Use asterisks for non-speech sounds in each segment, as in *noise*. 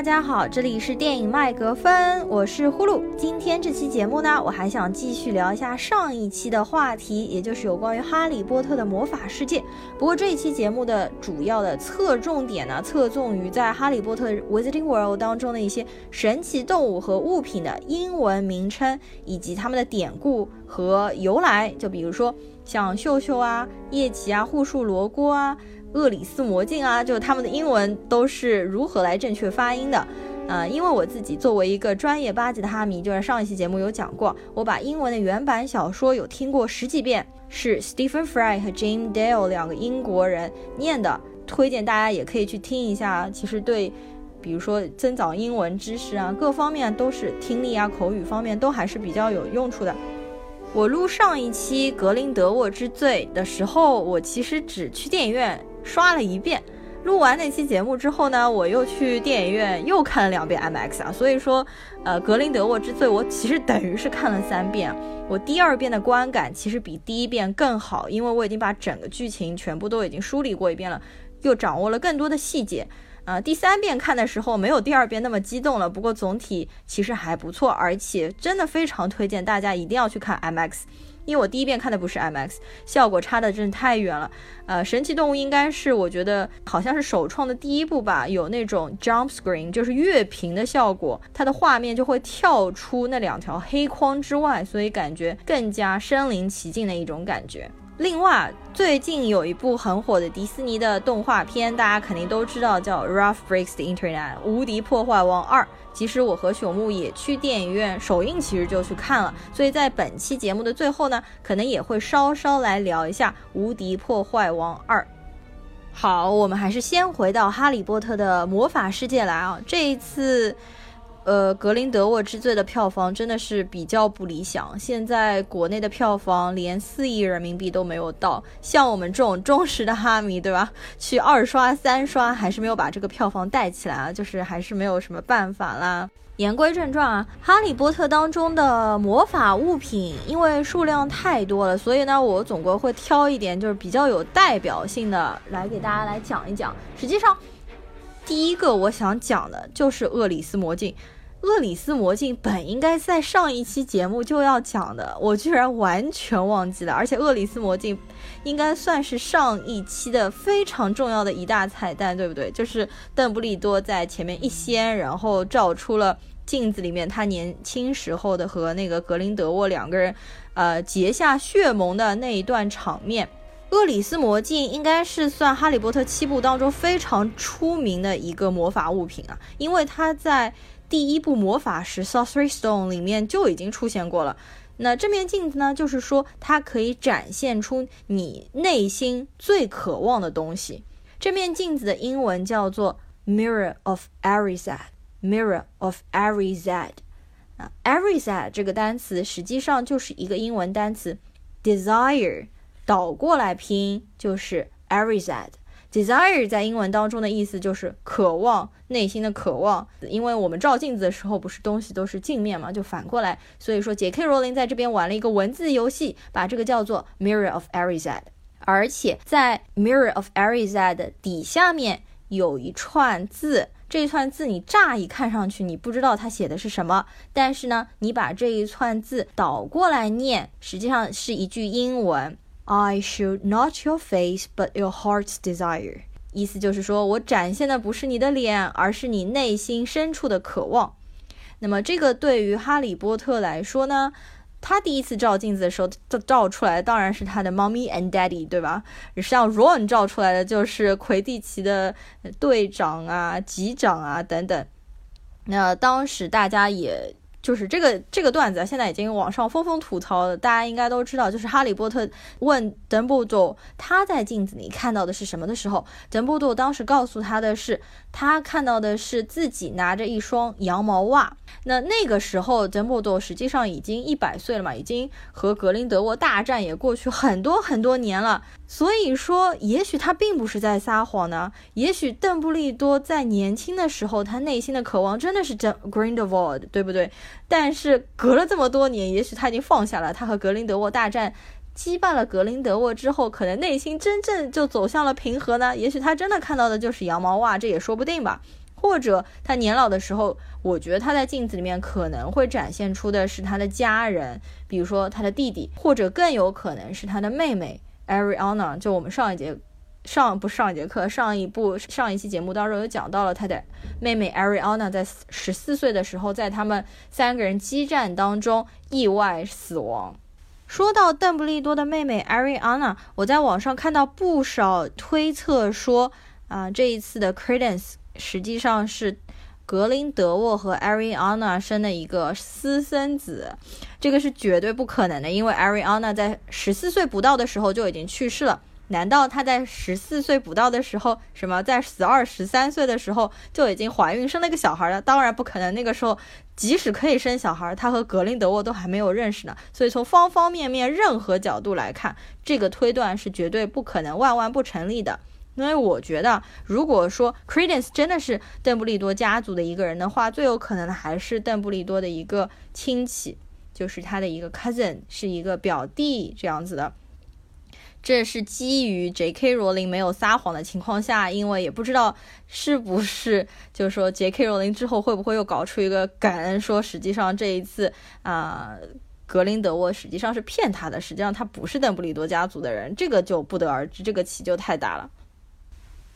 大家好，这里是电影麦格芬，我是呼噜。今天这期节目呢，我还想继续聊一下上一期的话题，也就是有关于哈利波特的魔法世界。不过这一期节目的主要的侧重点呢，侧重于在哈利波特 Wizarding World 当中的一些神奇动物和物品的英文名称，以及它们的典故和由来。就比如说像秀秀啊、叶奇啊、护树罗锅啊。厄里斯魔镜啊，就他们的英文都是如何来正确发音的？呃，因为我自己作为一个专业八级的哈迷，就是上一期节目有讲过，我把英文的原版小说有听过十几遍，是 Stephen Fry 和 James Dale 两个英国人念的，推荐大家也可以去听一下。其实对，比如说增长英文知识啊，各方面都是听力啊、口语方面都还是比较有用处的。我录上一期《格林德沃之罪》的时候，我其实只去电影院。刷了一遍，录完那期节目之后呢，我又去电影院又看了两遍 MX 啊，所以说，呃，格林德沃之罪我其实等于是看了三遍，我第二遍的观感其实比第一遍更好，因为我已经把整个剧情全部都已经梳理过一遍了，又掌握了更多的细节，呃，第三遍看的时候没有第二遍那么激动了，不过总体其实还不错，而且真的非常推荐大家一定要去看 MX。因为我第一遍看的不是 IMAX，效果差的真的太远了。呃，神奇动物应该是我觉得好像是首创的第一部吧，有那种 jump screen，就是跃屏的效果，它的画面就会跳出那两条黑框之外，所以感觉更加身临其境的一种感觉。另外，最近有一部很火的迪士尼的动画片，大家肯定都知道，叫《Rough Breaks the Internet》无敌破坏王二。其实我和朽木也去电影院首映，其实就去看了。所以在本期节目的最后呢，可能也会稍稍来聊一下《无敌破坏王二》。好，我们还是先回到《哈利波特》的魔法世界来啊，这一次。呃，格林德沃之罪的票房真的是比较不理想。现在国内的票房连四亿人民币都没有到，像我们这种忠实的哈迷，对吧？去二刷三刷还是没有把这个票房带起来啊，就是还是没有什么办法啦。言归正传啊，哈利波特当中的魔法物品，因为数量太多了，所以呢，我总归会挑一点就是比较有代表性的来给大家来讲一讲。实际上。第一个我想讲的就是厄里斯魔镜，厄里斯魔镜本应该在上一期节目就要讲的，我居然完全忘记了。*laughs* 而且厄里斯魔镜应该算是上一期的非常重要的一大彩蛋，对不对？就是邓布利多在前面一掀，然后照出了镜子里面他年轻时候的和那个格林德沃两个人，呃结下血盟的那一段场面。厄里斯魔镜应该是算《哈利波特》七部当中非常出名的一个魔法物品啊，因为它在第一部魔法石 Sorcery Stone 里面就已经出现过了。那这面镜子呢，就是说它可以展现出你内心最渴望的东西。这面镜子的英文叫做 Mirror of Erised，Mirror of Erised。啊，Erised 这个单词实际上就是一个英文单词 Desire。倒过来拼就是 Erised。Desire 在英文当中的意思就是渴望，内心的渴望。因为我们照镜子的时候，不是东西都是镜面嘛，就反过来。所以说，J.K. Rowling 在这边玩了一个文字游戏，把这个叫做 Mirror of Erised。而且在 Mirror of Erised 底下面有一串字，这一串字你乍一看上去你不知道它写的是什么，但是呢，你把这一串字倒过来念，实际上是一句英文。I show not your face, but your heart's desire。意思就是说我展现的不是你的脸，而是你内心深处的渴望。那么这个对于哈利波特来说呢，他第一次照镜子的时候，照照出来当然是他的 mommy and daddy，对吧？像 Ron 照出来的就是魁地奇的队长啊、级长啊等等。那当时大家也。就是这个这个段子啊，现在已经网上纷纷吐槽了。大家应该都知道，就是哈利波特问邓布利多他在镜子里看到的是什么的时候，邓布利多当时告诉他的是，他看到的是自己拿着一双羊毛袜。那那个时候，邓布利多实际上已经一百岁了嘛，已经和格林德沃大战也过去很多很多年了。所以说，也许他并不是在撒谎呢。也许邓布利多在年轻的时候，他内心的渴望真的是 Grindelwald，对不对？但是隔了这么多年，也许他已经放下了。他和格林德沃大战，击败了格林德沃之后，可能内心真正就走向了平和呢。也许他真的看到的就是羊毛袜，这也说不定吧。或者他年老的时候，我觉得他在镜子里面可能会展现出的是他的家人，比如说他的弟弟，或者更有可能是他的妹妹 Ariana。就我们上一节上不上一节课上一部上一期节目当中有讲到了他的妹妹 Ariana 在十四岁的时候，在他们三个人激战当中意外死亡。说到邓布利多的妹妹 Ariana，我在网上看到不少推测说，啊，这一次的 Credence 实际上是格林德沃和 Ariana 生的一个私生子，这个是绝对不可能的，因为 Ariana 在十四岁不到的时候就已经去世了。难道她在十四岁不到的时候，什么在十二十三岁的时候就已经怀孕生了个小孩了？当然不可能，那个时候即使可以生小孩，她和格林德沃都还没有认识呢。所以从方方面面、任何角度来看，这个推断是绝对不可能、万万不成立的。因为我觉得，如果说 Credence 真的是邓布利多家族的一个人的话，最有可能的还是邓布利多的一个亲戚，就是他的一个 cousin，是一个表弟这样子的。这是基于 J.K. 罗琳没有撒谎的情况下，因为也不知道是不是，就是说 J.K. 罗琳之后会不会又搞出一个感恩，说实际上这一次啊，格林德沃实际上是骗他的，实际上他不是邓布利多家族的人，这个就不得而知，这个棋就太大了。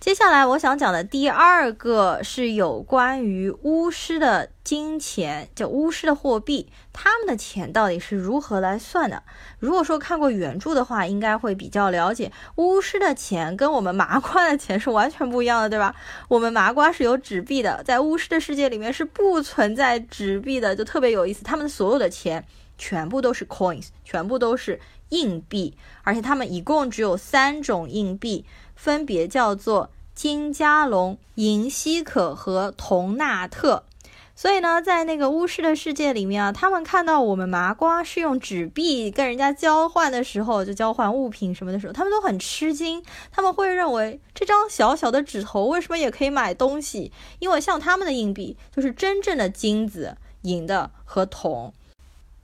接下来我想讲的第二个是有关于巫师的金钱，叫巫师的货币，他们的钱到底是如何来算的？如果说看过原著的话，应该会比较了解，巫师的钱跟我们麻瓜的钱是完全不一样的，对吧？我们麻瓜是有纸币的，在巫师的世界里面是不存在纸币的，就特别有意思。他们所有的钱全部都是 coins，全部都是硬币，而且他们一共只有三种硬币，分别叫做。金加龙、银希可和铜纳特，所以呢，在那个巫师的世界里面啊，他们看到我们麻瓜是用纸币跟人家交换的时候，就交换物品什么的时候，他们都很吃惊。他们会认为这张小小的纸头为什么也可以买东西？因为像他们的硬币就是真正的金子、银的和铜，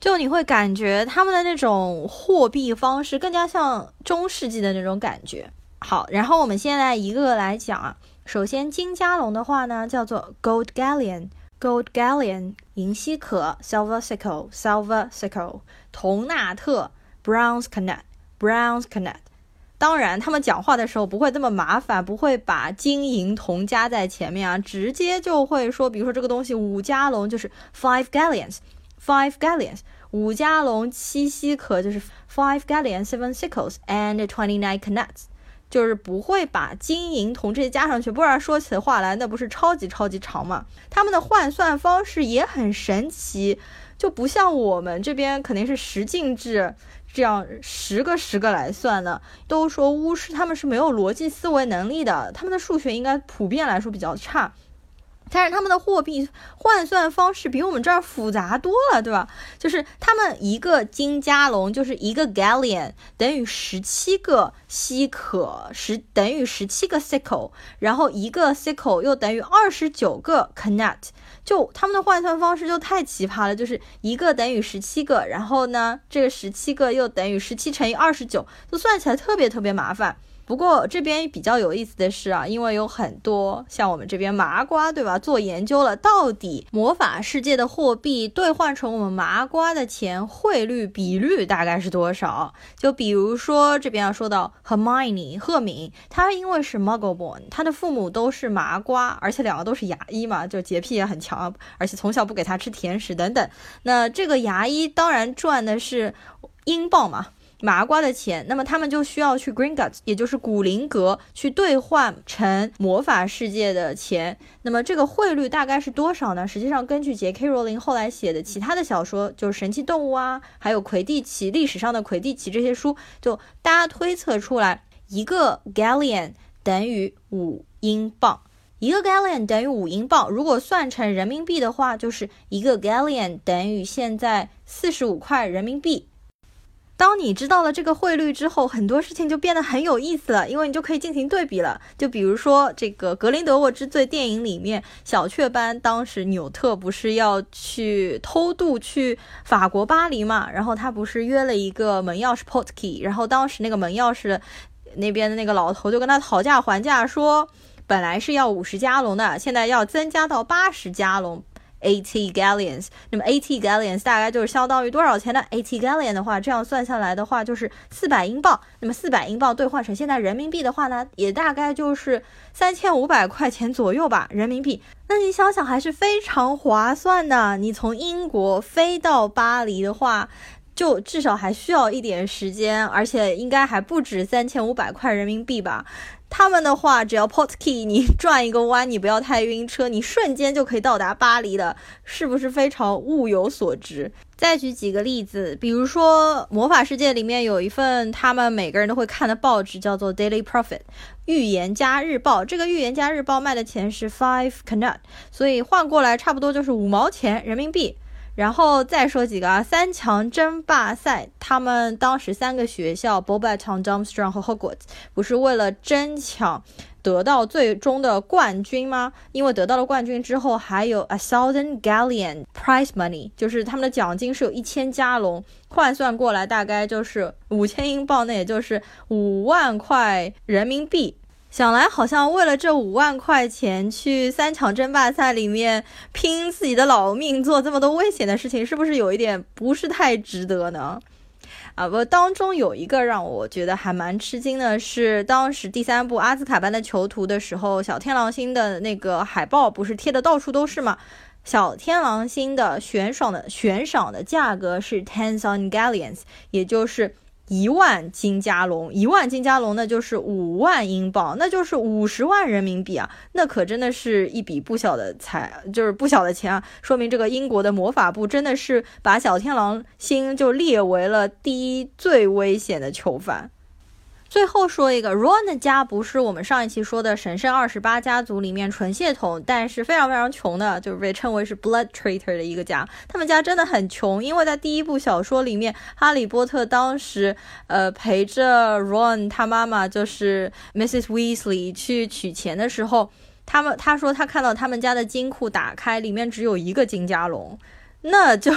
就你会感觉他们的那种货币方式更加像中世纪的那种感觉。好，然后我们现在一个个来讲啊。首先，金加龙的话呢，叫做 gold galleon，gold galleon，银西可 silver sickle，silver sickle，铜纳特 bronze canet，bronze canet。当然，他们讲话的时候不会这么麻烦，不会把金银铜加在前面啊，直接就会说，比如说这个东西五加龙就是 five galleons Five galleons，五加龙七西可就是 five galleons seven sickles and twenty nine canets。就是不会把金银铜这些加上去，不然说起话来那不是超级超级长吗？他们的换算方式也很神奇，就不像我们这边肯定是十进制，这样十个十个来算的。都说巫师他们是没有逻辑思维能力的，他们的数学应该普遍来说比较差。但是他们的货币换算方式比我们这儿复杂多了，对吧？就是他们一个金加龙就是一个 galleon 等于十七个西可十等于十七个 sickle，然后一个 sickle 又等于二十九个 canet，就他们的换算方式就太奇葩了，就是一个等于十七个，然后呢这个十七个又等于十七乘以二十九，就算起来特别特别麻烦。不过这边比较有意思的是啊，因为有很多像我们这边麻瓜，对吧？做研究了，到底魔法世界的货币兑换成我们麻瓜的钱汇率比率大概是多少？就比如说这边要说到 Hermione 赫敏，她因为是 Muggle born，她的父母都是麻瓜，而且两个都是牙医嘛，就洁癖也很强，而且从小不给她吃甜食等等。那这个牙医当然赚的是英镑嘛。麻瓜的钱，那么他们就需要去 Gringotts，也就是古灵阁去兑换成魔法世界的钱。那么这个汇率大概是多少呢？实际上，根据 J.K. 罗琳后来写的其他的小说，就是《神奇动物》啊，还有魁地奇历史上的魁地奇这些书，就大家推测出来，一个 galleon 等于五英镑，一个 galleon 等于五英镑。如果算成人民币的话，就是一个 galleon 等于现在四十五块人民币。当你知道了这个汇率之后，很多事情就变得很有意思了，因为你就可以进行对比了。就比如说这个《格林德沃之罪》电影里面，小雀斑当时纽特不是要去偷渡去法国巴黎嘛？然后他不是约了一个门钥匙 Portkey，然后当时那个门钥匙那边的那个老头就跟他讨价还价说。本来是要五十加龙的，现在要增加到八十加龙。Eighty galleons，那么 eighty galleons 大概就是相当于多少钱呢？eighty galleon 的话，这样算下来的话就是四百英镑。那么四百英镑兑换成现在人民币的话呢，也大概就是三千五百块钱左右吧，人民币。那你想想还是非常划算的。你从英国飞到巴黎的话，就至少还需要一点时间，而且应该还不止三千五百块人民币吧。他们的话，只要 port key，你 *laughs* 转一个弯，你不要太晕车，你瞬间就可以到达巴黎的，是不是非常物有所值？再举几个例子，比如说魔法世界里面有一份他们每个人都会看的报纸，叫做 Daily Prophet，预言家日报。这个预言家日报卖的钱是 five canut，所以换过来差不多就是五毛钱人民币。然后再说几个啊，三强争霸赛，他们当时三个学校 b o b a t o w n Dumstrong 和 Hogwarts 不是为了争抢得到最终的冠军吗？因为得到了冠军之后，还有 a thousand galleon prize money，就是他们的奖金是有一千加龙，换算过来大概就是五千英镑，那也就是五万块人民币。想来好像为了这五万块钱去三强争霸赛里面拼自己的老命，做这么多危险的事情，是不是有一点不是太值得呢？啊，不，当中有一个让我觉得还蛮吃惊的是，当时第三部《阿兹卡班的囚徒》的时候，小天狼星的那个海报不是贴的到处都是吗？小天狼星的悬赏的悬赏的价格是 ten thousand galleons，也就是。一万金加龙，一万金加龙那就是五万英镑，那就是五十万人民币啊，那可真的是一笔不小的财，就是不小的钱啊。说明这个英国的魔法部真的是把小天狼星就列为了第一最危险的囚犯。最后说一个，Ron 的家不是我们上一期说的神圣二十八家族里面纯血统，但是非常非常穷的，就是被称为是 Blood Traitor 的一个家。他们家真的很穷，因为在第一部小说里面，哈利波特当时呃陪着 Ron 他妈妈就是 Mrs Weasley 去取钱的时候，他们他说他看到他们家的金库打开，里面只有一个金加龙。那就，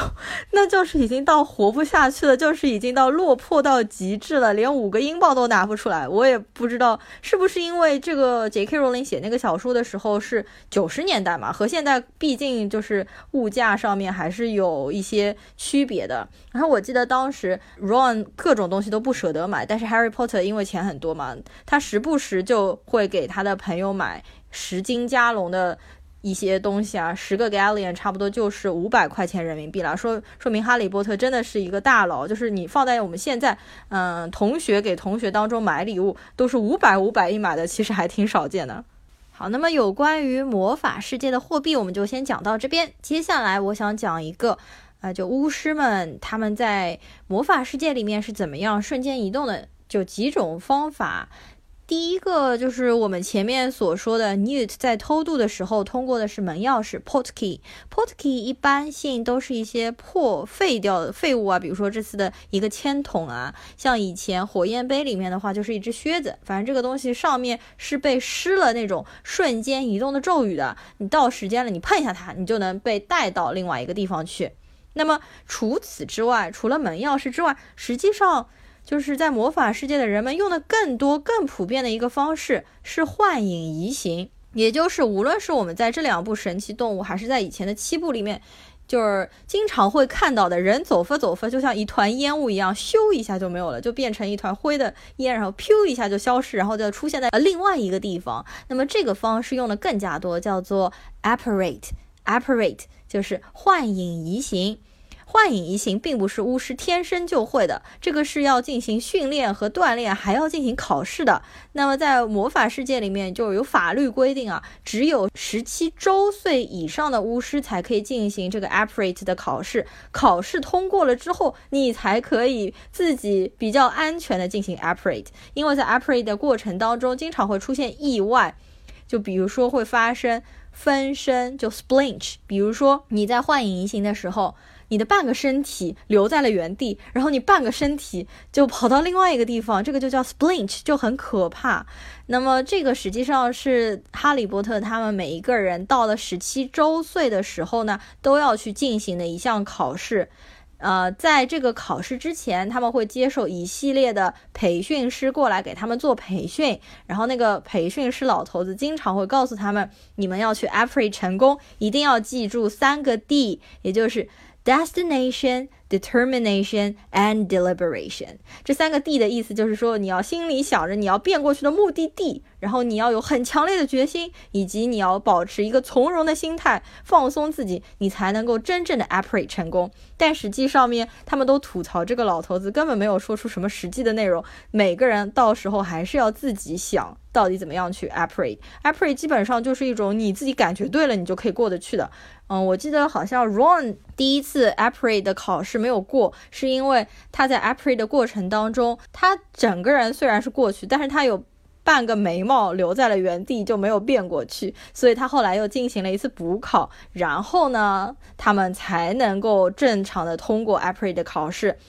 那就是已经到活不下去了，就是已经到落魄到极致了，连五个英镑都拿不出来。我也不知道是不是因为这个 J.K. 罗琳写那个小说的时候是九十年代嘛，和现在毕竟就是物价上面还是有一些区别的。然后我记得当时 Ron 各种东西都不舍得买，但是 Harry Potter 因为钱很多嘛，他时不时就会给他的朋友买十斤加龙的。一些东西啊，十个 galleon 差不多就是五百块钱人民币了。说说明哈利波特真的是一个大佬，就是你放在我们现在，嗯，同学给同学当中买礼物都是五百五百一买的，其实还挺少见的。好，那么有关于魔法世界的货币，我们就先讲到这边。接下来我想讲一个，啊，就巫师们他们在魔法世界里面是怎么样瞬间移动的，就几种方法。第一个就是我们前面所说的，Newt 在偷渡的时候通过的是门钥匙 port key。port key 一般性都是一些破废掉的废物啊，比如说这次的一个铅筒啊，像以前火焰杯里面的话就是一只靴子，反正这个东西上面是被施了那种瞬间移动的咒语的，你到时间了，你碰一下它，你就能被带到另外一个地方去。那么除此之外，除了门钥匙之外，实际上。就是在魔法世界的人们用的更多、更普遍的一个方式是幻影移形，也就是无论是我们在这两部神奇动物，还是在以前的七部里面，就是经常会看到的人走发走发，就像一团烟雾一样，咻一下就没有了，就变成一团灰的烟，然后咻一下就消失，然后就出现在呃另外一个地方。那么这个方式用的更加多，叫做 apparate，apparate 就是幻影移形。幻影移形并不是巫师天生就会的，这个是要进行训练和锻炼，还要进行考试的。那么在魔法世界里面就有法律规定啊，只有十七周岁以上的巫师才可以进行这个 apparate 的考试。考试通过了之后，你才可以自己比较安全的进行 apparate。因为在 apparate 的过程当中，经常会出现意外，就比如说会发生分身，就 splinch。比如说你在幻影移形的时候。你的半个身体留在了原地，然后你半个身体就跑到另外一个地方，这个就叫 splinch，就很可怕。那么这个实际上是哈利波特他们每一个人到了十七周岁的时候呢，都要去进行的一项考试。呃，在这个考试之前，他们会接受一系列的培训师过来给他们做培训，然后那个培训师老头子经常会告诉他们，你们要去 Apri 成功，一定要记住三个 D，也就是 destination。Determination and deliberation，这三个 D 的意思就是说，你要心里想着你要变过去的目的地，然后你要有很强烈的决心，以及你要保持一个从容的心态，放松自己，你才能够真正的 operate 成功。但实际上面，他们都吐槽这个老头子根本没有说出什么实际的内容。每个人到时候还是要自己想到底怎么样去 operate。operate 基本上就是一种你自己感觉对了，你就可以过得去的。嗯，我记得好像 Ron 第一次 Appreh 的考试。没有过，是因为他在 April 的过程当中，他整个人虽然是过去，但是他有半个眉毛留在了原地，就没有变过去，所以他后来又进行了一次补考，然后呢，他们才能够正常的通过 April 的考试。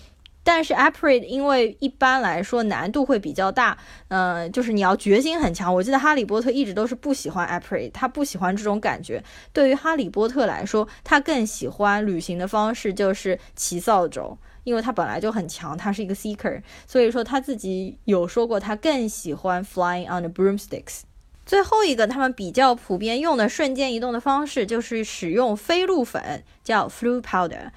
但是 April 因为一般来说难度会比较大，嗯，就是你要决心很强。我记得哈利波特一直都是不喜欢 April，他不喜欢这种感觉。对于哈利波特来说，他更喜欢旅行的方式就是骑扫帚，因为他本来就很强，他是一个 seeker，所以说他自己有说过他更喜欢 flying on the broomsticks。最后一个他们比较普遍用的瞬间移动的方式就是使用飞鹿粉，叫 flu powder。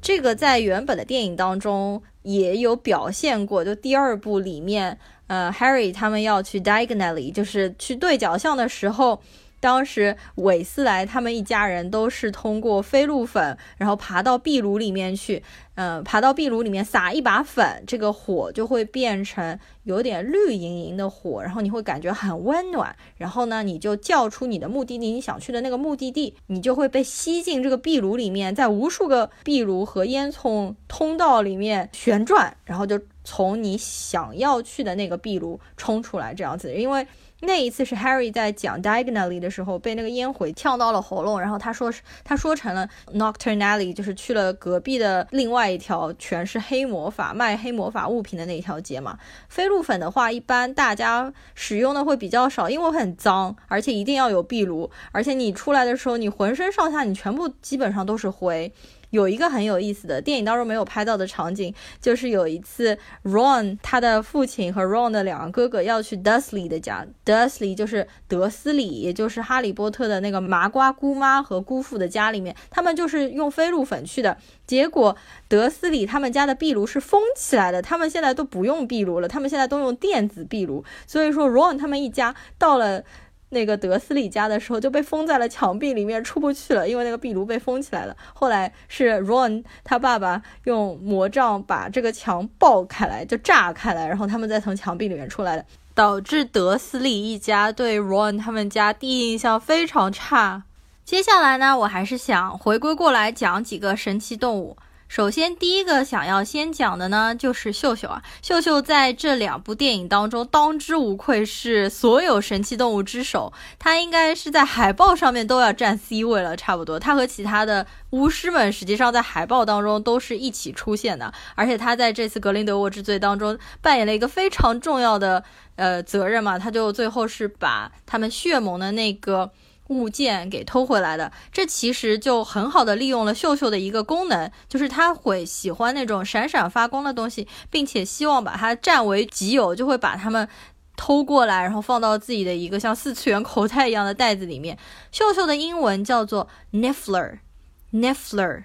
这个在原本的电影当中也有表现过，就第二部里面，呃，Harry 他们要去 diagonally，就是去对角巷的时候。当时韦斯莱他们一家人都是通过飞鹿粉，然后爬到壁炉里面去，嗯，爬到壁炉里面撒一把粉，这个火就会变成有点绿莹莹的火，然后你会感觉很温暖。然后呢，你就叫出你的目的地，你想去的那个目的地，你就会被吸进这个壁炉里面，在无数个壁炉和烟囱通道里面旋转，然后就从你想要去的那个壁炉冲出来，这样子，因为。那一次是 Harry 在讲 diagonally 的时候，被那个烟灰呛到了喉咙，然后他说他说成了 nocturnally，就是去了隔壁的另外一条全是黑魔法卖黑魔法物品的那条街嘛。飞鹿粉的话，一般大家使用的会比较少，因为很脏，而且一定要有壁炉，而且你出来的时候，你浑身上下你全部基本上都是灰。有一个很有意思的电影当中没有拍到的场景，就是有一次 Ron 他的父亲和 Ron 的两个哥哥要去 Dursley 的家，Dursley 就是德斯里，也就是哈利波特的那个麻瓜姑妈和姑父的家里面，他们就是用飞鹿粉去的，结果德斯里他们家的壁炉是封起来的，他们现在都不用壁炉了，他们现在都用电子壁炉，所以说 Ron 他们一家到了。那个德斯里家的时候就被封在了墙壁里面，出不去了，因为那个壁炉被封起来了。后来是 Ron 他爸爸用魔杖把这个墙爆开来，就炸开来，然后他们再从墙壁里面出来的，导致德斯里一家对 Ron 他们家第一印象非常差。接下来呢，我还是想回归过来讲几个神奇动物。首先，第一个想要先讲的呢，就是秀秀啊。秀秀在这两部电影当中当之无愧是所有神奇动物之首，它应该是在海报上面都要占 C 位了，差不多。它和其他的巫师们实际上在海报当中都是一起出现的，而且它在这次格林德沃之罪当中扮演了一个非常重要的呃责任嘛，他就最后是把他们血盟的那个。物件给偷回来的，这其实就很好的利用了秀秀的一个功能，就是他会喜欢那种闪闪发光的东西，并且希望把它占为己有，就会把它们偷过来，然后放到自己的一个像四次元口袋一样的袋子里面。秀秀的英文叫做 Niffler，Niffler，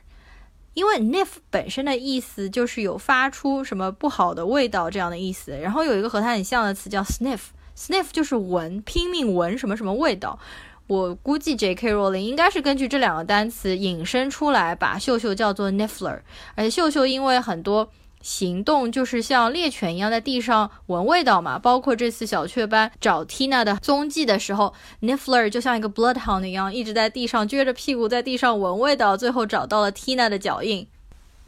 因为 Niff 本身的意思就是有发出什么不好的味道这样的意思，然后有一个和它很像的词叫 Sniff，Sniff 就是闻，拼命闻什么什么味道。我估计 J.K. Rowling 应该是根据这两个单词引申出来，把秀秀叫做 Niffler。而且秀秀因为很多行动就是像猎犬一样在地上闻味道嘛，包括这次小雀斑找 Tina 的踪迹的时候，Niffler 就像一个 Bloodhound 一样，一直在地上撅着屁股在地上闻味道，最后找到了 Tina 的脚印。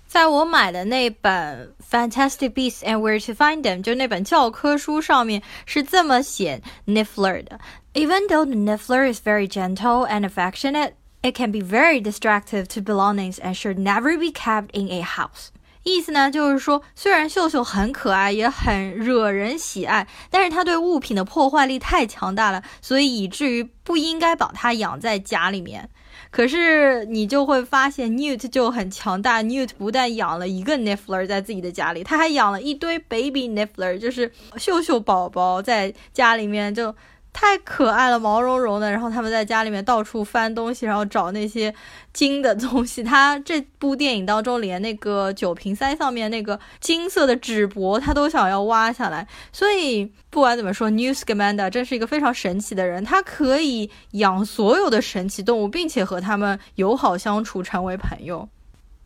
在我买的那本《Fantastic Beasts and Where to Find Them》就那本教科书上面是这么写 Niffler 的。Even though the Niffler is very gentle and affectionate, it can be very destructive to belongings and should never be kept in a house. 意思呢，就是说，虽然秀秀很可爱，也很惹人喜爱，但是他对物品的破坏力太强大了，所以以至于不应该把它养在家里面。可是你就会发现，Newt 就很强大。Newt 不但养了一个 Niffler 在自己的家里，他还养了一堆 baby Niffler，就是秀秀宝宝在家里面就。太可爱了，毛茸茸的。然后他们在家里面到处翻东西，然后找那些金的东西。他这部电影当中，连那个酒瓶塞上面那个金色的纸箔，他都想要挖下来。所以不管怎么说，New Scamander 真是一个非常神奇的人。他可以养所有的神奇动物，并且和他们友好相处，成为朋友。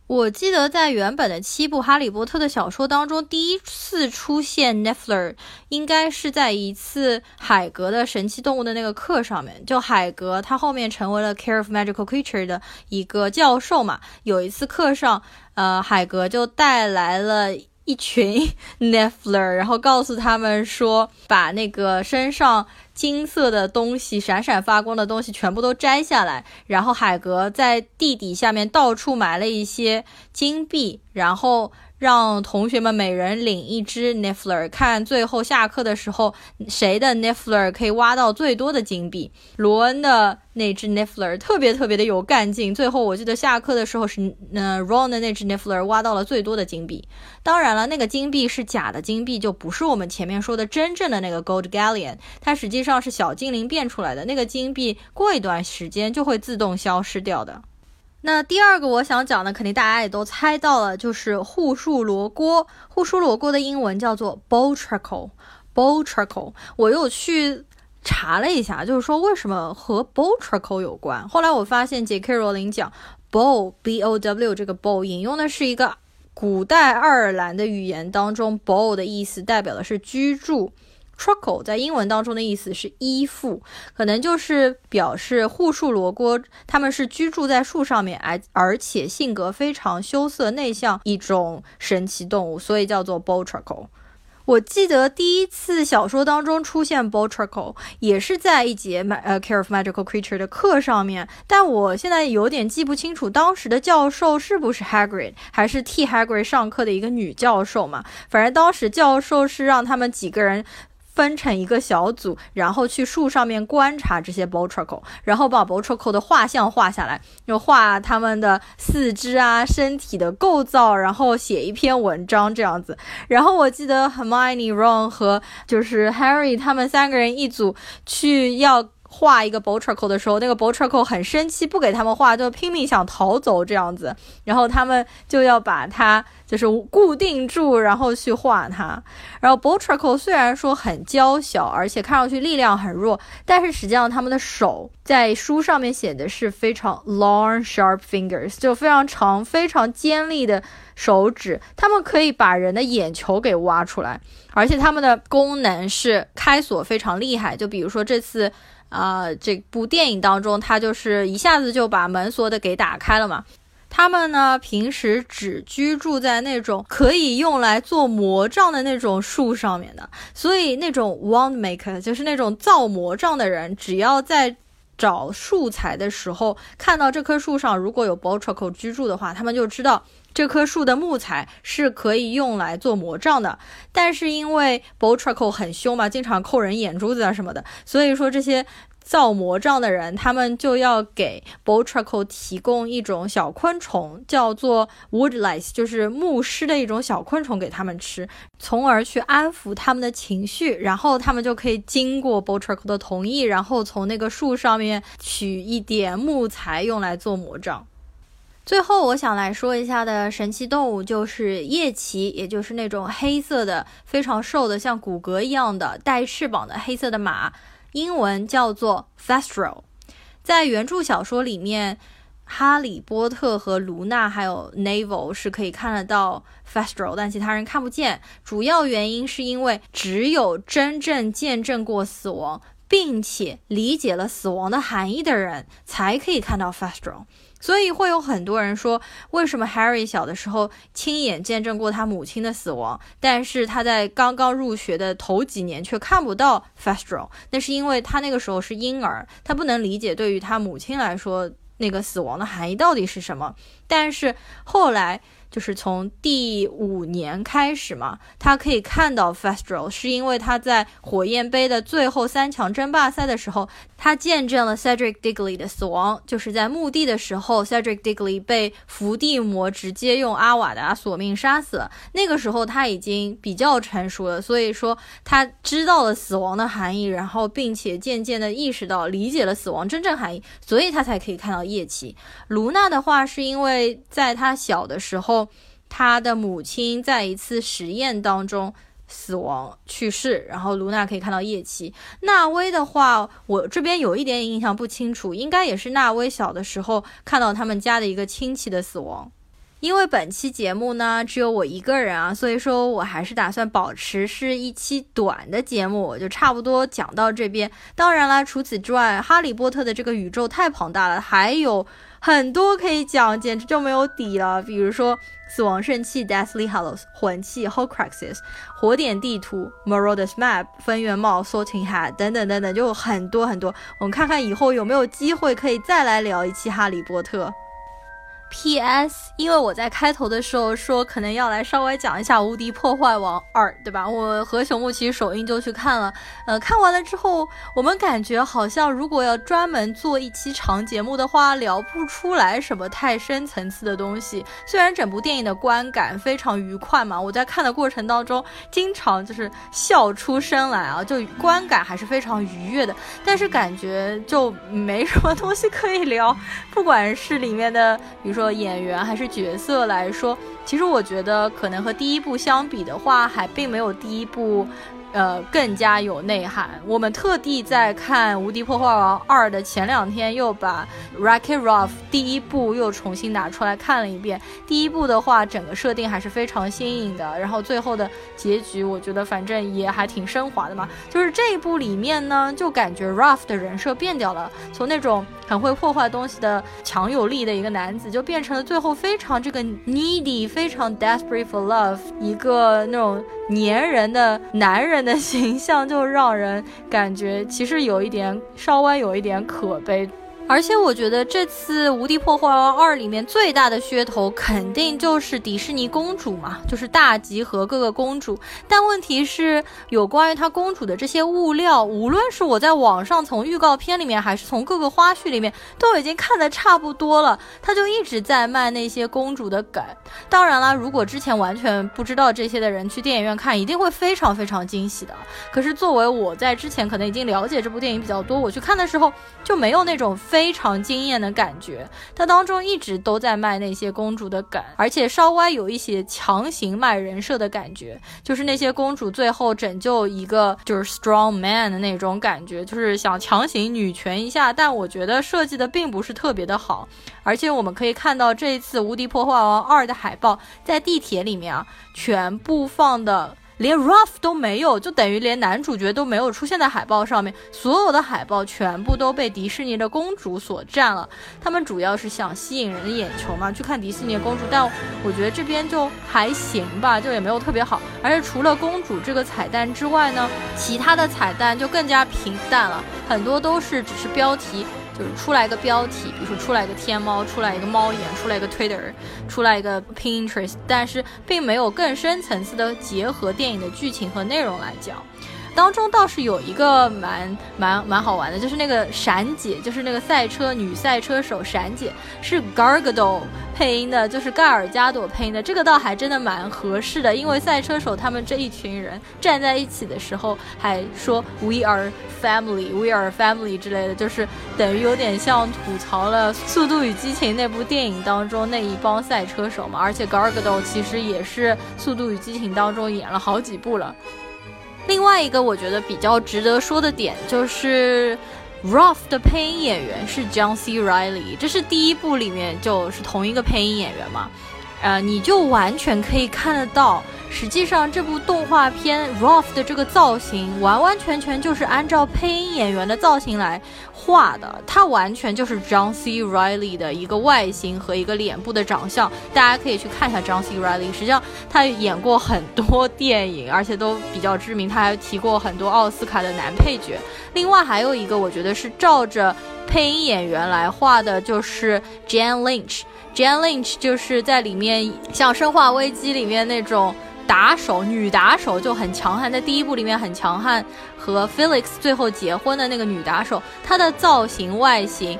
我记得在原本的七部《哈利波特》的小说当中，第一次出现 Neffler，应该是在一次海格的神奇动物的那个课上面。就海格他后面成为了 Care of Magical Creature 的一个教授嘛，有一次课上，呃，海格就带来了。一群 *laughs* Neffler，然后告诉他们说，把那个身上金色的东西、闪闪发光的东西全部都摘下来。然后海格在地底下面到处埋了一些金币，然后。让同学们每人领一只 Niffler，看最后下课的时候谁的 Niffler 可以挖到最多的金币。罗恩的那只 Niffler 特别特别的有干劲，最后我记得下课的时候是，呃，Ron 的那只 Niffler 挖到了最多的金币。当然了，那个金币是假的金币，就不是我们前面说的真正的那个 Gold Galleon，它实际上是小精灵变出来的。那个金币过一段时间就会自动消失掉的。那第二个我想讲的，肯定大家也都猜到了，就是护树罗锅。护树罗锅的英文叫做 b o l t r i c k l e b o l t r i c k l e 我又去查了一下，就是说为什么和 b o l t r i c k l e 有关。后来我发现，J.K. 罗琳讲 bow b o w 这个 bow 引用的是一个古代爱尔兰的语言当中 bow 的意思，代表的是居住。Truckle 在英文当中的意思是依附，可能就是表示护树罗锅，他们是居住在树上面，而而且性格非常羞涩内向一种神奇动物，所以叫做 b o t r i c k l e 我记得第一次小说当中出现 b o t r i c k l e 也是在一节呃 Care of Magical Creature 的课上面，但我现在有点记不清楚当时的教授是不是 Hagrid，还是替 Hagrid 上课的一个女教授嘛？反正当时教授是让他们几个人。分成一个小组，然后去树上面观察这些 b o t r i c k l e 然后把 b o t r i c k l e 的画像画下来，就画他们的四肢啊、身体的构造，然后写一篇文章这样子。然后我记得 Hermione、Ron 和就是 Harry 他们三个人一组去要。画一个 b o t r i c k l e 的时候，那个 b o t r i c k l e 很生气，不给他们画，就拼命想逃走这样子。然后他们就要把它就是固定住，然后去画它。然后 b o t r i c k l e 虽然说很娇小，而且看上去力量很弱，但是实际上他们的手在书上面写的是非常 long sharp fingers，就非常长、非常尖利的手指。他们可以把人的眼球给挖出来，而且他们的功能是开锁非常厉害。就比如说这次。啊，这部电影当中，他就是一下子就把门锁的给打开了嘛。他们呢，平时只居住在那种可以用来做魔杖的那种树上面的，所以那种 wand maker 就是那种造魔杖的人，只要在找素材的时候看到这棵树上如果有 b o t r i c o 居住的话，他们就知道这棵树的木材是可以用来做魔杖的。但是因为 b o t r a c o 很凶嘛，经常扣人眼珠子啊什么的，所以说这些。造魔杖的人，他们就要给 b o t r a c o 提供一种小昆虫，叫做 woodlice，就是牧师的一种小昆虫给他们吃，从而去安抚他们的情绪，然后他们就可以经过 b o t r a c o 的同意，然后从那个树上面取一点木材用来做魔杖。最后，我想来说一下的神奇动物就是夜骑，也就是那种黑色的、非常瘦的、像骨骼一样的、带翅膀的黑色的马。英文叫做 Thestral，在原著小说里面，哈利波特和卢娜还有 nevill 是可以看得到 Thestral，但其他人看不见。主要原因是因为只有真正见证过死亡，并且理解了死亡的含义的人，才可以看到 Thestral。所以会有很多人说，为什么 Harry 小的时候亲眼见证过他母亲的死亡，但是他在刚刚入学的头几年却看不到 f a s t r a l 那是因为他那个时候是婴儿，他不能理解对于他母亲来说那个死亡的含义到底是什么。但是后来。就是从第五年开始嘛，他可以看到 Fastro，是因为他在火焰杯的最后三强争霸赛的时候，他见证了 Cedric Diggory 的死亡，就是在墓地的时候，Cedric Diggory 被伏地魔直接用阿瓦达索命杀死了。那个时候他已经比较成熟了，所以说他知道了死亡的含义，然后并且渐渐的意识到、理解了死亡真正含义，所以他才可以看到夜骑。卢娜的话是因为在他小的时候，他的母亲在一次实验当中死亡去世，然后卢娜可以看到夜骑。纳威的话，我这边有一点印象不清楚，应该也是纳威小的时候看到他们家的一个亲戚的死亡。因为本期节目呢只有我一个人啊，所以说我还是打算保持是一期短的节目，我就差不多讲到这边。当然了，除此之外，哈利波特的这个宇宙太庞大了，还有很多可以讲，简直就没有底了。比如说死亡圣器 Deathly Hallows、魂器 Horcruxes、火点地图 Marauders Map、分院帽 Sorting Hat 等等等等，就很多很多。我们看看以后有没有机会可以再来聊一期哈利波特。P.S. 因为我在开头的时候说可能要来稍微讲一下《无敌破坏王二》，对吧？我和熊木其实首映就去看了，呃，看完了之后，我们感觉好像如果要专门做一期长节目的话，聊不出来什么太深层次的东西。虽然整部电影的观感非常愉快嘛，我在看的过程当中经常就是笑出声来啊，就观感还是非常愉悦的，但是感觉就没什么东西可以聊，不管是里面的，比如说。演员还是角色来说，其实我觉得可能和第一部相比的话，还并没有第一部。呃，更加有内涵。我们特地在看《无敌破坏王二》的前两天，又把《Wreck-It Ralph》第一部又重新拿出来看了一遍。第一部的话，整个设定还是非常新颖的，然后最后的结局，我觉得反正也还挺升华的嘛。就是这一部里面呢，就感觉 Ralph 的人设变掉了，从那种很会破坏东西的强有力的一个男子，就变成了最后非常这个 needy、非常 desperate for love 一个那种粘人的男人。的形象就让人感觉其实有一点稍微有一点可悲。而且我觉得这次《无敌破坏王二》里面最大的噱头肯定就是迪士尼公主嘛，就是大集合各个公主。但问题是，有关于她公主的这些物料，无论是我在网上从预告片里面，还是从各个花絮里面，都已经看得差不多了。他就一直在卖那些公主的梗。当然啦，如果之前完全不知道这些的人去电影院看，一定会非常非常惊喜的。可是作为我在之前可能已经了解这部电影比较多，我去看的时候就没有那种。非常惊艳的感觉，它当中一直都在卖那些公主的梗，而且稍微有一些强行卖人设的感觉，就是那些公主最后拯救一个就是 strong man 的那种感觉，就是想强行女权一下，但我觉得设计的并不是特别的好，而且我们可以看到这一次《无敌破坏王二》的海报在地铁里面啊，全部放的。连 Ruff 都没有，就等于连男主角都没有出现在海报上面。所有的海报全部都被迪士尼的公主所占了。他们主要是想吸引人的眼球嘛，去看迪士尼公主。但我觉得这边就还行吧，就也没有特别好。而且除了公主这个彩蛋之外呢，其他的彩蛋就更加平淡了，很多都是只是标题。就是出来一个标题，比如说出来一个天猫，出来一个猫眼，出来一个 Twitter，出来一个 Pinterest，但是并没有更深层次的结合电影的剧情和内容来讲。当中倒是有一个蛮蛮蛮好玩的，就是那个闪姐，就是那个赛车女赛车手闪姐，是 Gargado 配音的，就是盖尔加朵配音的，这个倒还真的蛮合适的，因为赛车手他们这一群人站在一起的时候，还说 We are family，We are family 之类的，就是等于有点像吐槽了《速度与激情》那部电影当中那一帮赛车手嘛，而且 Gargado 其实也是《速度与激情》当中演了好几部了。另外一个我觉得比较值得说的点就是，Ruff 的配音演员是 John C. Riley，这是第一部里面就是同一个配音演员嘛，呃，你就完全可以看得到，实际上这部动画片 Ruff 的这个造型完完全全就是按照配音演员的造型来。画的，他完全就是 John C. Riley 的一个外形和一个脸部的长相，大家可以去看一下 John C. Riley。实际上，他演过很多电影，而且都比较知名。他还提过很多奥斯卡的男配角。另外还有一个，我觉得是照着配音演员来画的，就是 Jane Lynch。Jane Lynch 就是在里面像《生化危机》里面那种打手，女打手就很强悍，在第一部里面很强悍，和 Felix 最后结婚的那个女打手，她的造型外形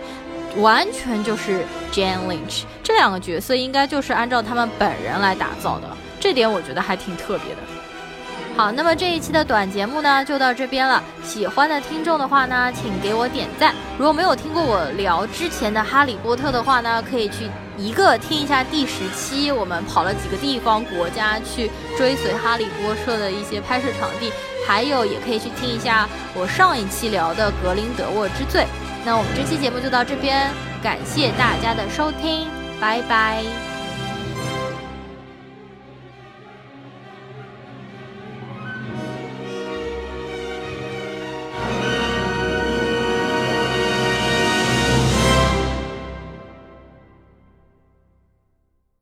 完全就是 Jane Lynch。这两个角色应该就是按照他们本人来打造的，这点我觉得还挺特别的。好，那么这一期的短节目呢，就到这边了。喜欢的听众的话呢，请给我点赞。如果没有听过我聊之前的《哈利波特》的话呢，可以去一个听一下第十期，我们跑了几个地方国家去追随哈利波特的一些拍摄场地，还有也可以去听一下我上一期聊的格林德沃之罪。那我们这期节目就到这边，感谢大家的收听，拜拜。